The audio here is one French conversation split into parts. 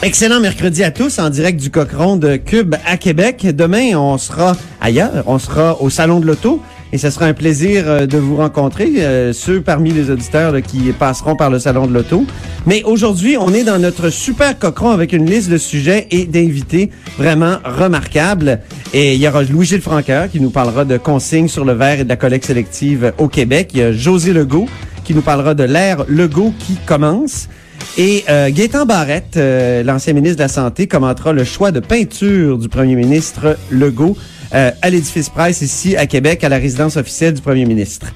Excellent mercredi à tous en direct du Cochon de Cube à Québec. Demain, on sera ailleurs, on sera au Salon de l'Auto et ce sera un plaisir euh, de vous rencontrer, euh, ceux parmi les auditeurs qui passeront par le Salon de l'Auto. Mais aujourd'hui, on est dans notre super Cochon avec une liste de sujets et d'invités vraiment remarquables. Et il y aura Louis-Gilles Franqueur qui nous parlera de consignes sur le verre et de la collecte sélective au Québec. Il y a José Legault qui nous parlera de l'ère Legault qui commence. Et euh, Barrette, euh, l'ancien ministre de la Santé, commentera le choix de peinture du premier ministre Legault euh, à l'édifice Price ici à Québec, à la résidence officielle du premier ministre.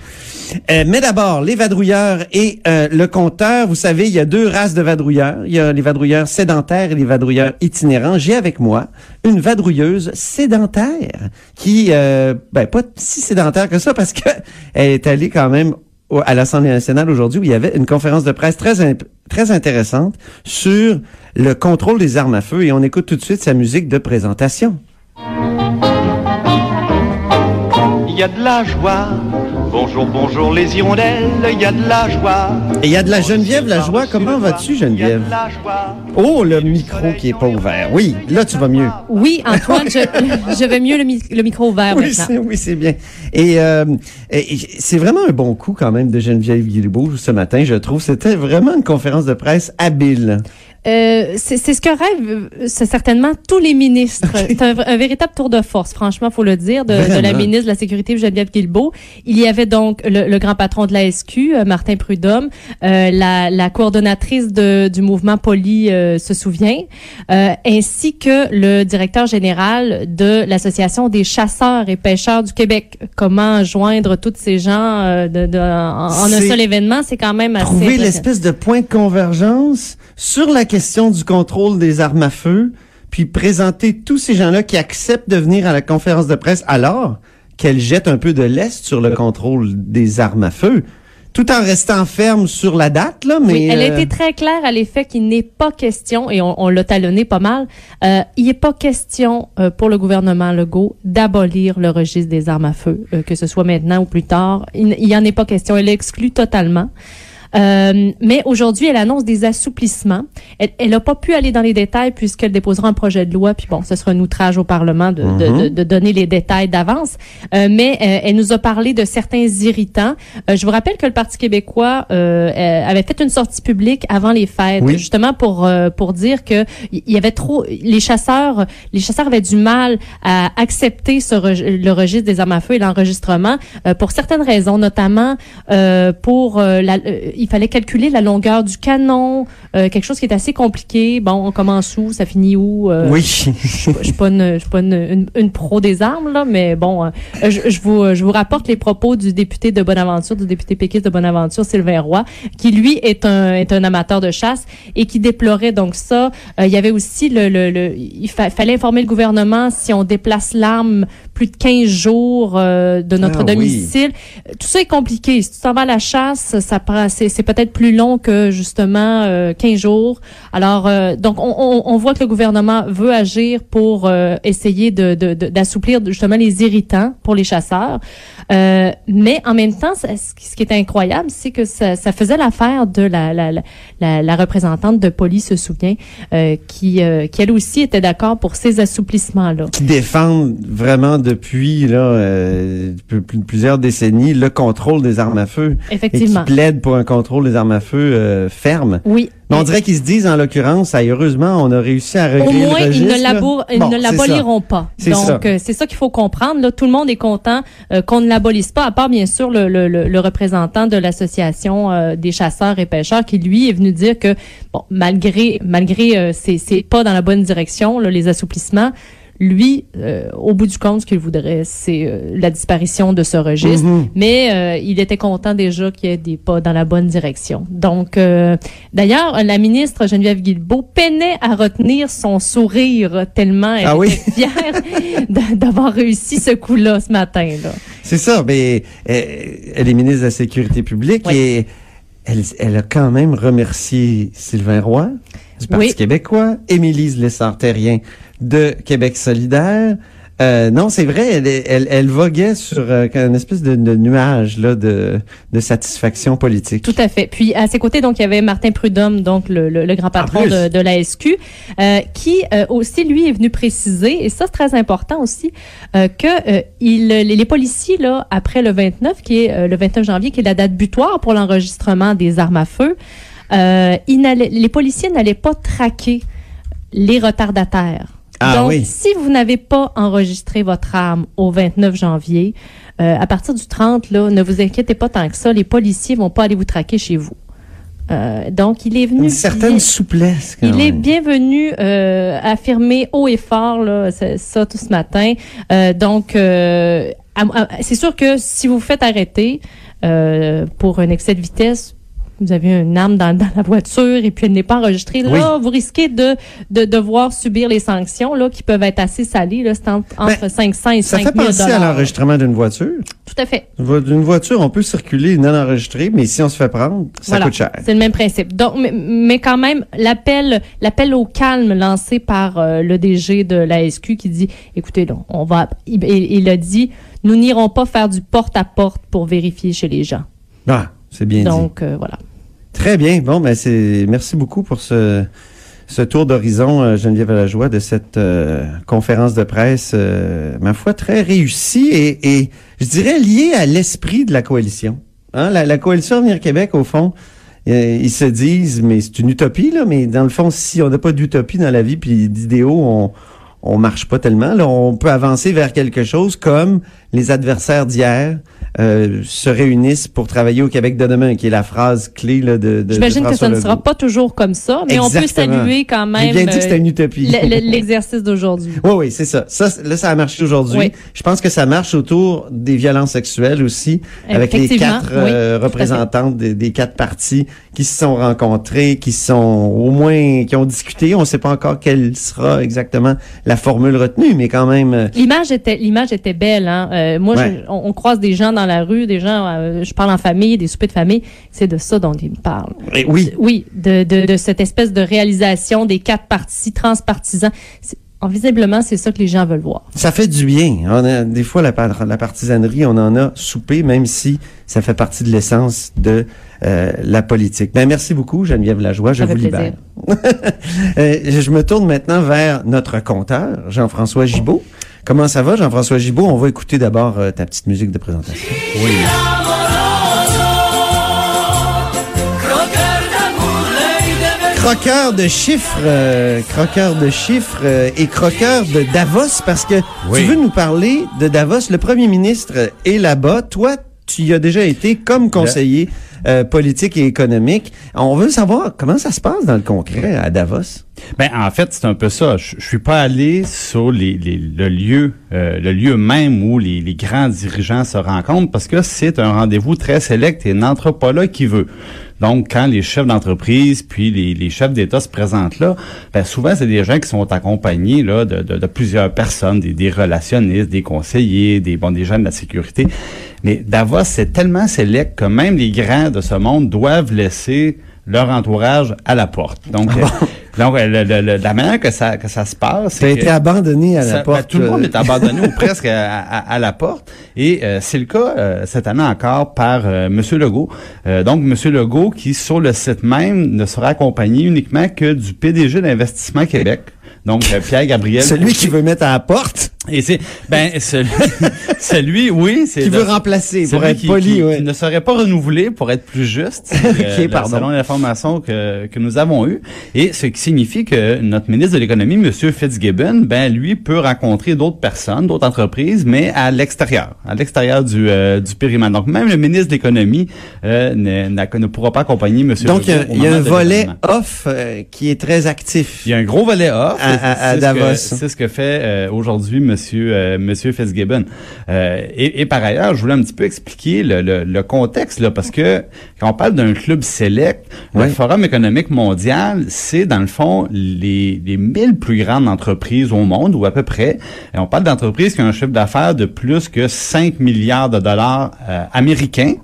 Euh, mais d'abord, les vadrouilleurs et euh, le compteur. Vous savez, il y a deux races de vadrouilleurs. Il y a les vadrouilleurs sédentaires et les vadrouilleurs itinérants. J'ai avec moi une vadrouilleuse sédentaire qui, ben pas si sédentaire que ça parce que elle est allée quand même à l'Assemblée nationale aujourd'hui où il y avait une conférence de presse très très intéressante sur le contrôle des armes à feu et on écoute tout de suite sa musique de présentation. Il y a de la joie. Bonjour, bonjour les hirondelles, il y a de la joie. Et il y a de la Geneviève Lajoie. Comment vas-tu, Geneviève? La joie. Oh, le micro qui est pas ouvert. Oui, là tu vas mieux. Oui, Antoine, je, je vais mieux le, mi- le micro ouvert Oui, maintenant. oui, c'est bien. Et, euh, et c'est vraiment un bon coup quand même de Geneviève Guilbeault ce matin, je trouve. C'était vraiment une conférence de presse habile. Euh, c'est c'est ce que rêvent euh, c'est certainement tous les ministres. C'est un, un véritable tour de force, franchement, faut le dire, de, de la ministre de la Sécurité, Geneviève Guilbeault. Il y avait donc le, le grand patron de la SQ, euh, Martin Prudhomme, euh, la, la coordonnatrice de, du mouvement Poli euh, se souvient, euh, ainsi que le directeur général de l'Association des chasseurs et pêcheurs du Québec. Comment joindre tous ces gens euh, de, de- en, en un seul événement, c'est quand même assez Trouver l'espèce de point de convergence sur la question du contrôle des armes à feu, puis présenter tous ces gens-là qui acceptent de venir à la conférence de presse alors qu'elle jette un peu de l'est sur le contrôle des armes à feu, tout en restant ferme sur la date, là, mais... Oui, elle a euh, été très claire à l'effet qu'il n'est pas question, et on, on l'a talonné pas mal, euh, il n'est pas question euh, pour le gouvernement Legault d'abolir le registre des armes à feu, euh, que ce soit maintenant ou plus tard. Il n'y en est pas question. Elle exclut totalement. Euh, mais aujourd'hui, elle annonce des assouplissements. Elle n'a pas pu aller dans les détails puisqu'elle déposera un projet de loi. Puis bon, ce sera un outrage au Parlement de, de- de, de donner les détails d'avance. Euh, mais euh, elle nous a parlé de certains irritants. Euh, je vous rappelle que le Parti québécois euh, avait fait une sortie publique avant les fêtes, Oui. justement pour euh, pour dire que il y avait trop les chasseurs les chasseurs avaient du mal à accepter ce reg- le registre des armes à feu et l'enregistrement euh, pour certaines raisons, notamment euh, pour la, il fallait calculer la longueur du canon, euh, quelque chose qui est assez compliqué. Bon, on commence où, ça finit où? Euh, Oui. je je suis pas une, je suis pas une, une, une pro des armes là, mais bon, euh, je, je vous je vous rapporte les propos du député de Bonaventure, du député péquiste de Bonaventure, Sylvain Roy, qui lui est un est un amateur de chasse et qui déplorait donc ça. Euh, il y avait aussi le, le, le il fa- fallait informer le gouvernement si on déplace l'arme plus de 15 jours euh, de notre Ah oui. domicile. Tout ça est compliqué. Si tu t'en vas à la chasse, ça prend c'est c'est peut-être plus long que justement euh, 15 jours. Alors euh, donc on, on, on voit que le gouvernement veut agir pour euh, essayer de de- de- d'assouplir justement les irritants pour les chasseurs. Euh, mais en même temps, ça- ce qui est incroyable, c'est que ça, ça faisait l'affaire de la, la, la, la, représentante de Poli se souvient, euh, qui, euh, qui elle aussi était d'accord pour ces assouplissements-là. qui défendent vraiment depuis là euh, plus- plus- plusieurs décennies le contrôle des armes à feu et qui Effectivement. plaident pour un contrôle des armes à feu euh, ferme. Oui. Mais on dirait qu'ils se disent, en l'occurrence, ah, heureusement, on a réussi à régler Au le moins, ils registre, ne, labour- ils Bon, ne c'est ça. l'aboliront pas. C'est ça. Donc, euh, c'est ça qu'il faut comprendre. Là, tout le monde est content euh, qu'on ne l'abolisse pas, à part bien sûr le, le, le, le représentant de l'association euh, des chasseurs et pêcheurs qui lui est venu dire que bon, malgré malgré euh, ces, ces pas dans la bonne direction, là, les assouplissements. Lui, euh, au bout du compte, ce qu'il voudrait, c'est euh, la disparition de ce registre. Mhm. Mais euh, il était content déjà qu'il y ait des pas dans la bonne direction. Donc, d'ailleurs, la ministre Geneviève Guilbeault peinait à retenir son sourire tellement elle Ah oui? était fière d'a- d'avoir réussi ce coup-là ce matin. C'est ça, mais elle est ministre de la Sécurité publique Oui. et elle, elle a quand même remercié Sylvain Roy du Parti Oui. québécois, Émilise Lessard-Terrien de Québec solidaire. Euh, non, c'est vrai, elle, est- elle, elle voguait sur euh, une espèce de, de nuage là, de, de satisfaction politique. Tout à fait. Puis à ses côtés, donc il y avait Martin Prudhomme, donc le, le- le grand patron de, de la SQ, euh, qui euh, aussi lui est venu préciser, et ça c'est très important aussi, que il, les, les policiers là après le 29, qui est le 29 janvier, qui est la date butoir pour l'enregistrement des armes à feu, ils les policiers n'allaient pas traquer les retardataires. Ah Donc, oui. si vous n'avez pas enregistré votre arme au 29 janvier, euh, à partir du 30, là, ne vous inquiétez pas tant que ça, les policiers vont pas aller vous traquer chez vous. Euh, donc, il est venu. Une certaine bien- souplesse. Quand il est bienvenu euh, affirmer haut et fort là, ça, ça tout ce matin. Euh, donc, c'est sûr que si vous vous faites arrêter pour un excès de vitesse, vous avez une arme dans, dans la voiture et puis elle n'est pas enregistrée. Là, vous risquez de, de devoir subir les sanctions là qui peuvent être assez salées. Là, c'est entre, entre 500 et Ben, Ça 5 fait 000 penser à l'enregistrement d'une voiture. Tout à fait. D'une voiture, on peut circuler non enregistrée, mais si on se fait prendre, ça Voilà. coûte cher. C'est le même principe. Donc, mais, mais quand même, l'appel, l'appel au calme lancé par euh, le DG de la SQ qui dit, écoutez, on va, il, il- a dit, nous n'irons pas faire du porte-à-porte pour vérifier chez les gens. Ah, c'est bien dit. Donc, euh, voilà. Très bien. Bon, ben c'est merci beaucoup pour ce ce tour d'horizon, euh, Geneviève Lajoie, de cette euh, conférence de presse, euh, ma foi, très réussie et, et je dirais liée à l'esprit de la coalition. Hein, la, la coalition Avenir Québec, au fond, euh, ils se disent, mais c'est une utopie, là, mais dans le fond, si on n'a pas d'utopie dans la vie, puis d'idéaux, on on marche pas tellement. Là, on peut avancer vers quelque chose comme les adversaires d'hier euh, se réunissent pour travailler au Québec de demain, qui est la phrase clé là, de, de J'imagine que ça ne sera pas toujours comme ça, mais on peut saluer quand même bien dit que c'était euh, une utopie. le- le- l'exercice d'aujourd'hui. Oui, oui, c'est ça. Ça, là, ça a marché aujourd'hui. Oui. Je pense que ça marche autour des violences sexuelles aussi, avec les quatre oui, euh, représentantes des, des quatre partis qui se sont rencontrés, qui sont au moins, qui ont discuté. On ne sait pas encore quelle sera exactement la formule retenue, mais quand même. euh, L'image était, l'image était belle. Hein? Euh, moi, Ouais. je- on, on croise des gens dans la rue, des gens, euh, je parle en famille, des soupers de famille. C'est de ça dont ils me parlent. et oui. Oui, de, de, de cette espèce de réalisation des quatre partis transpartisans. Visiblement, c'est ça que les gens veulent voir. Ça fait du bien. On a, des fois, la, la partisanerie, on en a soupé, même si ça fait partie de l'essence de euh, la politique. Ben, merci beaucoup, Geneviève Lajoie. Je Ça vous fait libère. Euh, je me tourne maintenant vers notre compteur, Jean-François Gibault. Comment ça va, Jean-François Gibault? On va écouter d'abord euh, ta petite musique de présentation. Croqueur de chiffres, euh, croqueur de chiffres euh, et croqueur de Davos, parce que tu veux nous parler de Davos. Le premier ministre est là-bas. Toi, tu y as déjà été comme conseiller euh, politique et économique. On veut savoir comment ça se passe dans le concret à Davos. Ben en fait c'est un peu ça. Je, je suis pas allé sur les, les- le lieu, euh, le lieu même où les, les grands dirigeants se rencontrent parce que c'est un rendez-vous très sélect et n'entre pas là qui veut. Donc quand les chefs d'entreprise puis les, les chefs d'État se présentent là, ben souvent c'est des gens qui sont accompagnés là de, de, de plusieurs personnes, des, des relationnistes, des conseillers, des bon des gens de la sécurité. Mais Davos c'est tellement sélect que même les grands de ce monde doivent laisser leur entourage à la porte. Donc, euh, donc euh, le- le- le- la manière que ça que ça se passe, Tu as été abandonné à ça- la ben, porte. tout le monde euh, est abandonné ou presque à, à- à la porte. Et euh, c'est le cas euh, cette année encore par euh, Monsieur Legault. Euh, donc Monsieur Legault qui sur le site même ne sera accompagné uniquement que du PDG d'Investissement Québec. Donc, euh, Pierre Gabriel. Celui qui veut mettre à la porte? Et c'est ben celui, celui oui, c'est qui veut remplacer pour être qui, poli, qui- ouais. qui ne serait pas renouvelé pour être plus juste, euh, pardon. selon l'information que, que nous avons eue. Et ce qui signifie que notre ministre de l'économie, Monsieur Fitzgibbon, ben lui peut rencontrer d'autres personnes, d'autres entreprises, mais à l'extérieur, à l'extérieur du, euh, du périmètre. Donc même le ministre de l'économie euh, ne, ne pourra pas accompagner Monsieur. Donc, il y a, y un volet off euh, qui est très actif. Il y a un gros volet off. À- à- à c'est ce Davos. que- C'est ce que fait euh, aujourd'hui Monsieur euh, Monsieur Fitzgibbon. Euh, et, et par ailleurs, je voulais un petit peu expliquer le, le- le contexte là, parce que quand on parle d'un club select, le Forum économique mondial, c'est dans le fond les, les 1000 plus grandes entreprises au monde ou à peu près. Et on parle d'entreprises qui ont un chiffre d'affaires de plus que 5 milliards de dollars euh, américains.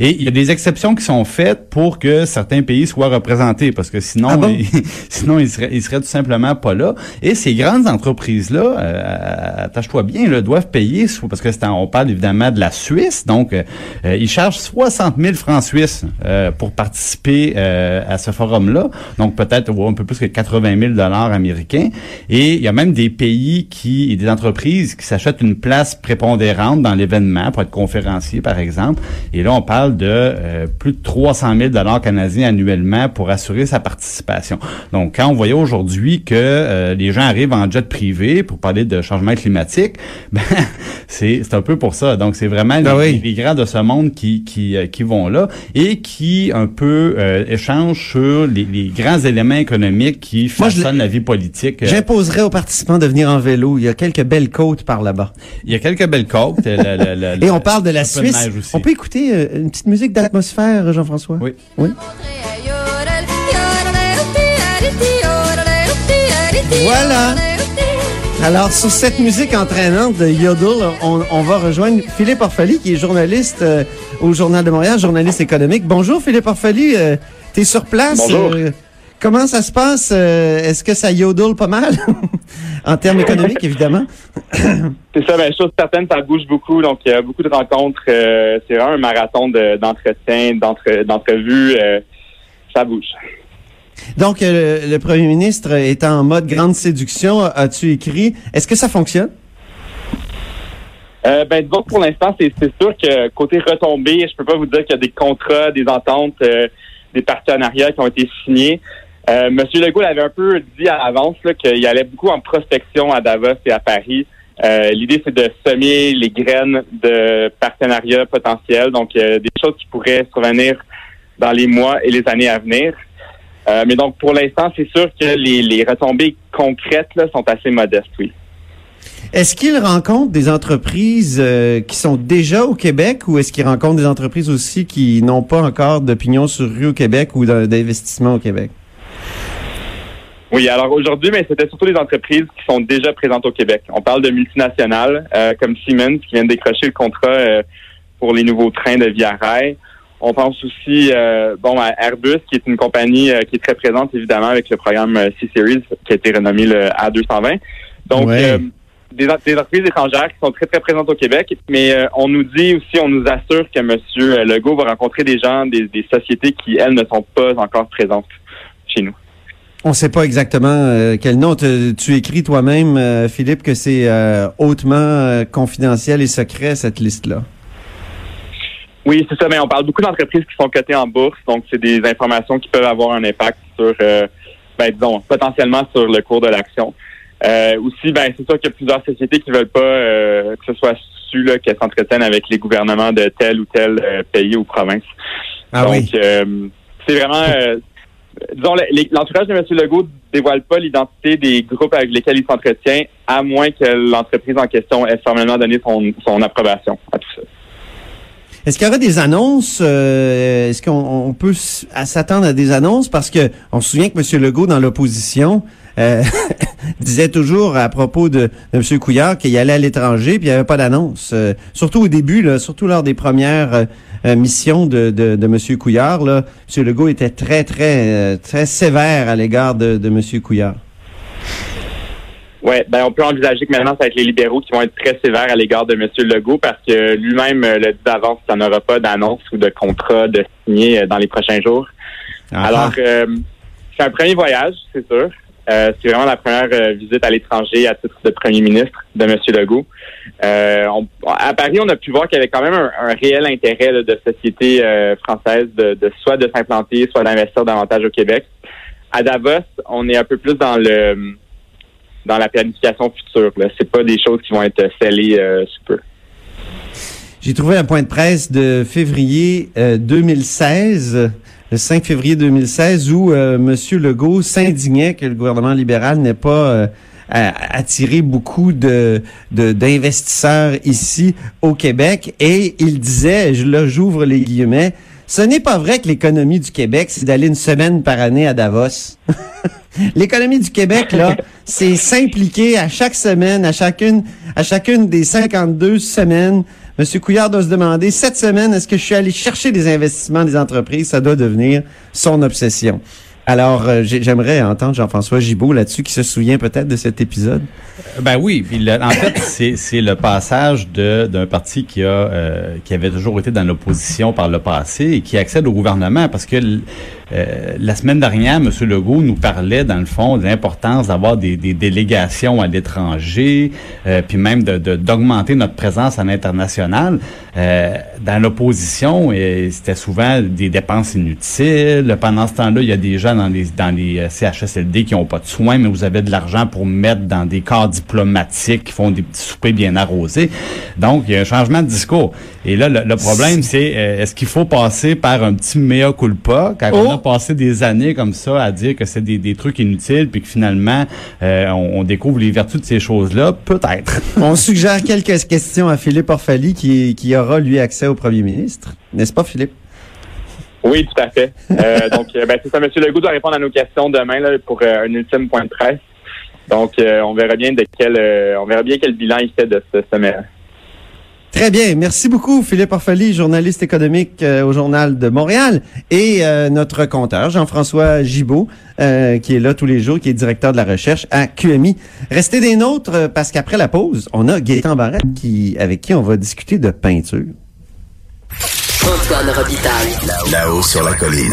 Et il y a des exceptions qui sont faites pour que certains pays soient représentés, parce que sinon, Ah bon? ils, sinon ils seraient, ils seraient tout simplement pas là. Et ces grandes entreprises-là, euh, attache-toi bien, là, doivent payer, parce que c'est en- on parle évidemment de la Suisse, donc euh, euh, ils chargent 60 000 francs suisses euh, pour participer euh, à ce forum-là, donc peut-être un peu plus que 80 000 dollars américains. Et il y a même des pays qui, et des entreprises qui s'achètent une place prépondérante dans l'événement pour être conférencier, par exemple. Et là, on parle de euh, plus de 300 000 dollars canadiens annuellement pour assurer sa participation. Donc, quand on voyait aujourd'hui que euh, les gens arrivent en jet privé pour parler de changement climatique, ben, c'est un peu pour ça. Donc, c'est vraiment les, Ah oui. les grands de ce monde qui qui, euh, qui vont là et qui un peu euh, échangent sur les, les grands éléments économiques qui Moi, je façonnent la vie politique. J'imposerais aux participants de venir en vélo. Il y a quelques belles côtes par là-bas. Il y a quelques belles côtes. Et on parle de la Suisse. On peut écouter une petite musique d'atmosphère, Jean-François? Oui. Oui. Voilà. Alors, sur cette musique entraînante de Yodel, on, on va rejoindre Philippe Orphalie, qui est journaliste euh, au Journal de Montréal, journaliste économique. Bonjour, Philippe Orphalie. Euh, T'es sur place. Bonjour. Euh, comment ça se passe? Euh, Est-ce que ça yodel pas mal? en termes économiques, évidemment. C'est ça, ben, chose certaine, ça bouge beaucoup. Donc, il y a beaucoup de rencontres. euh, c'est vraiment un marathon de- d'entretien, d'entre- d'entrevues. euh, ça bouge. Donc, euh, le premier ministre est en mode grande séduction, as-tu écrit? Est-ce que ça fonctionne? Euh, ben, que pour l'instant, c'est sûr que côté retombées, je peux pas vous dire qu'il y a des contrats, des ententes, euh, des partenariats qui ont été signés. Euh, Monsieur Legault l'avait un peu dit à l'avance qu'il allait beaucoup en prospection à Davos et à Paris. Euh, L'idée, c'est de semer les graines de partenariats potentiels, donc euh, des choses qui pourraient survenir dans les mois et les années à venir. Mais donc, pour l'instant, c'est sûr que les, retombées concrètes sont assez modestes, oui. Est-ce qu'il rencontre des entreprises qui sont déjà au Québec ou est-ce qu'il rencontre des entreprises aussi qui n'ont pas encore d'opinion sur rue au Québec ou d'investissement au Québec? Oui, alors aujourd'hui, mais c'était surtout les entreprises qui sont déjà présentes au Québec. On parle de multinationales euh, comme Siemens qui viennent décrocher le contrat euh, pour les nouveaux trains de Via Rail. On pense aussi euh, bon à Airbus, qui est une compagnie euh, qui est très présente évidemment avec le programme euh, C-Series qui a été renommé le A220. Donc Ouais. euh, des, des entreprises étrangères qui sont très très présentes au Québec, mais euh, on nous dit aussi, on nous assure que M. Legault va rencontrer des gens, des, des sociétés qui elles ne sont pas encore présentes chez nous. On ne sait pas exactement euh, quel nom. Te- tu écris toi-même, euh, Philippe, que c'est euh, hautement euh, confidentiel et secret, cette liste-là. Oui, c'est ça. Mais on parle beaucoup d'entreprises qui sont cotées en bourse, donc c'est des informations qui peuvent avoir un impact sur, euh, ben, disons, potentiellement sur le cours de l'action. Euh, aussi, ben, c'est sûr qu'il y a plusieurs sociétés qui veulent pas euh, que ce soit su là, qu'elles s'entretiennent avec les gouvernements de tel ou tel euh, pays ou province. Ah donc, oui. euh, c'est vraiment, euh, disons, l'entourage de M. Legault dévoile pas l'identité des groupes avec lesquels il s'entretient, à moins que l'entreprise en question ait formellement donné son, approbation à tout ça. Est-ce qu'il y aura des annonces? euh, Est-ce qu'on on peut s'attendre à des annonces? Parce que on se souvient que M. Legault, dans l'opposition, euh, disait toujours à propos de, M. Couillard qu'il allait à l'étranger puis il n'y avait pas d'annonce. Euh, surtout au début, surtout lors des premières euh, missions de, de, de M. Couillard, là, M. Legault était très, très, euh, très sévère à l'égard de, de M. Couillard. Oui, ben on peut envisager que maintenant, ça va être les libéraux qui vont être très sévères à l'égard de M. Legault parce que lui-même euh, le dit d'avance, ça n'aura pas d'annonce ou de contrat de signer dans les prochains jours. Ah, Alors, euh, c'est un premier voyage, c'est sûr. Euh, c'est vraiment la première euh, visite à l'étranger à titre de premier ministre de M. Legault. Euh, à Paris, on a pu voir qu'il y avait quand même un, réel intérêt de sociétés françaises de, soit de s'implanter, soit d'investir davantage au Québec. À Davos, on est un peu plus dans le dans la planification future. C'est pas des choses qui vont être scellées sous peu. J'ai trouvé un point de presse de février euh, 2016, le 5 février 2016, où euh, M. Legault s'indignait que le gouvernement libéral n'ait pas euh, attiré beaucoup de- d'investisseurs ici au Québec. Et il disait, je, là j'ouvre les guillemets, ce n'est pas vrai que l'économie du Québec, c'est d'aller une semaine par année à Davos. L'économie du Québec, là, c'est s'impliquer à chaque semaine, à chacune, à chacune des 52 semaines. Monsieur Couillard doit se demander, cette semaine, est-ce que je suis allé chercher des investissements des entreprises? Ça doit devenir son obsession. Alors, euh, j'ai- j'aimerais entendre Jean-François Gibault là-dessus, qui se souvient peut-être de cet épisode. Ben oui, en fait, c'est le passage d'un parti qui a euh, qui avait toujours été dans l'opposition par le passé et qui accède au gouvernement parce que euh, la semaine dernière, M. Legault nous parlait dans le fond de l'importance d'avoir des, des délégations à l'étranger, euh, puis même de de- d'augmenter notre présence à l'international. Euh, dans l'opposition, euh, c'était souvent des dépenses inutiles. Pendant ce temps-là, il y a des gens dans les dans les euh, CHSLD qui n'ont pas de soins, mais vous avez de l'argent pour mettre dans des corps diplomatiques qui font des petits soupers bien arrosés. Donc, il y a un changement de discours. Et là, le, le problème, c'est euh, est-ce qu'il faut passer par un petit mea culpa quand on Oh! a passé des années comme ça à dire que c'est des, des trucs inutiles, puis que finalement, euh, on, on découvre les vertus de ces choses-là? Peut-être. On suggère quelques questions à Philippe Orphalie, qui, qui aura, lui, accès au premier ministre. N'est-ce pas, Philippe? Oui, tout à fait. Euh, donc, euh, ben, c'est ça. M. Legault doit répondre à nos questions demain là, pour euh, un ultime point de presse. Donc, euh, on verra bien de quel, euh, on verra bien quel bilan il fait de ce sommet. Très bien. Merci beaucoup, Philippe Orphalie, journaliste économique euh, au Journal de Montréal, et euh, notre compteur, Jean-François Gibault, euh, qui est là tous les jours, qui est directeur de la recherche à QMI. Restez des nôtres, euh, parce qu'après la pause, on a Gaétan Barrette qui, avec qui on va discuter de peinture. Antoine Robitaille. Là-haut sur la colline.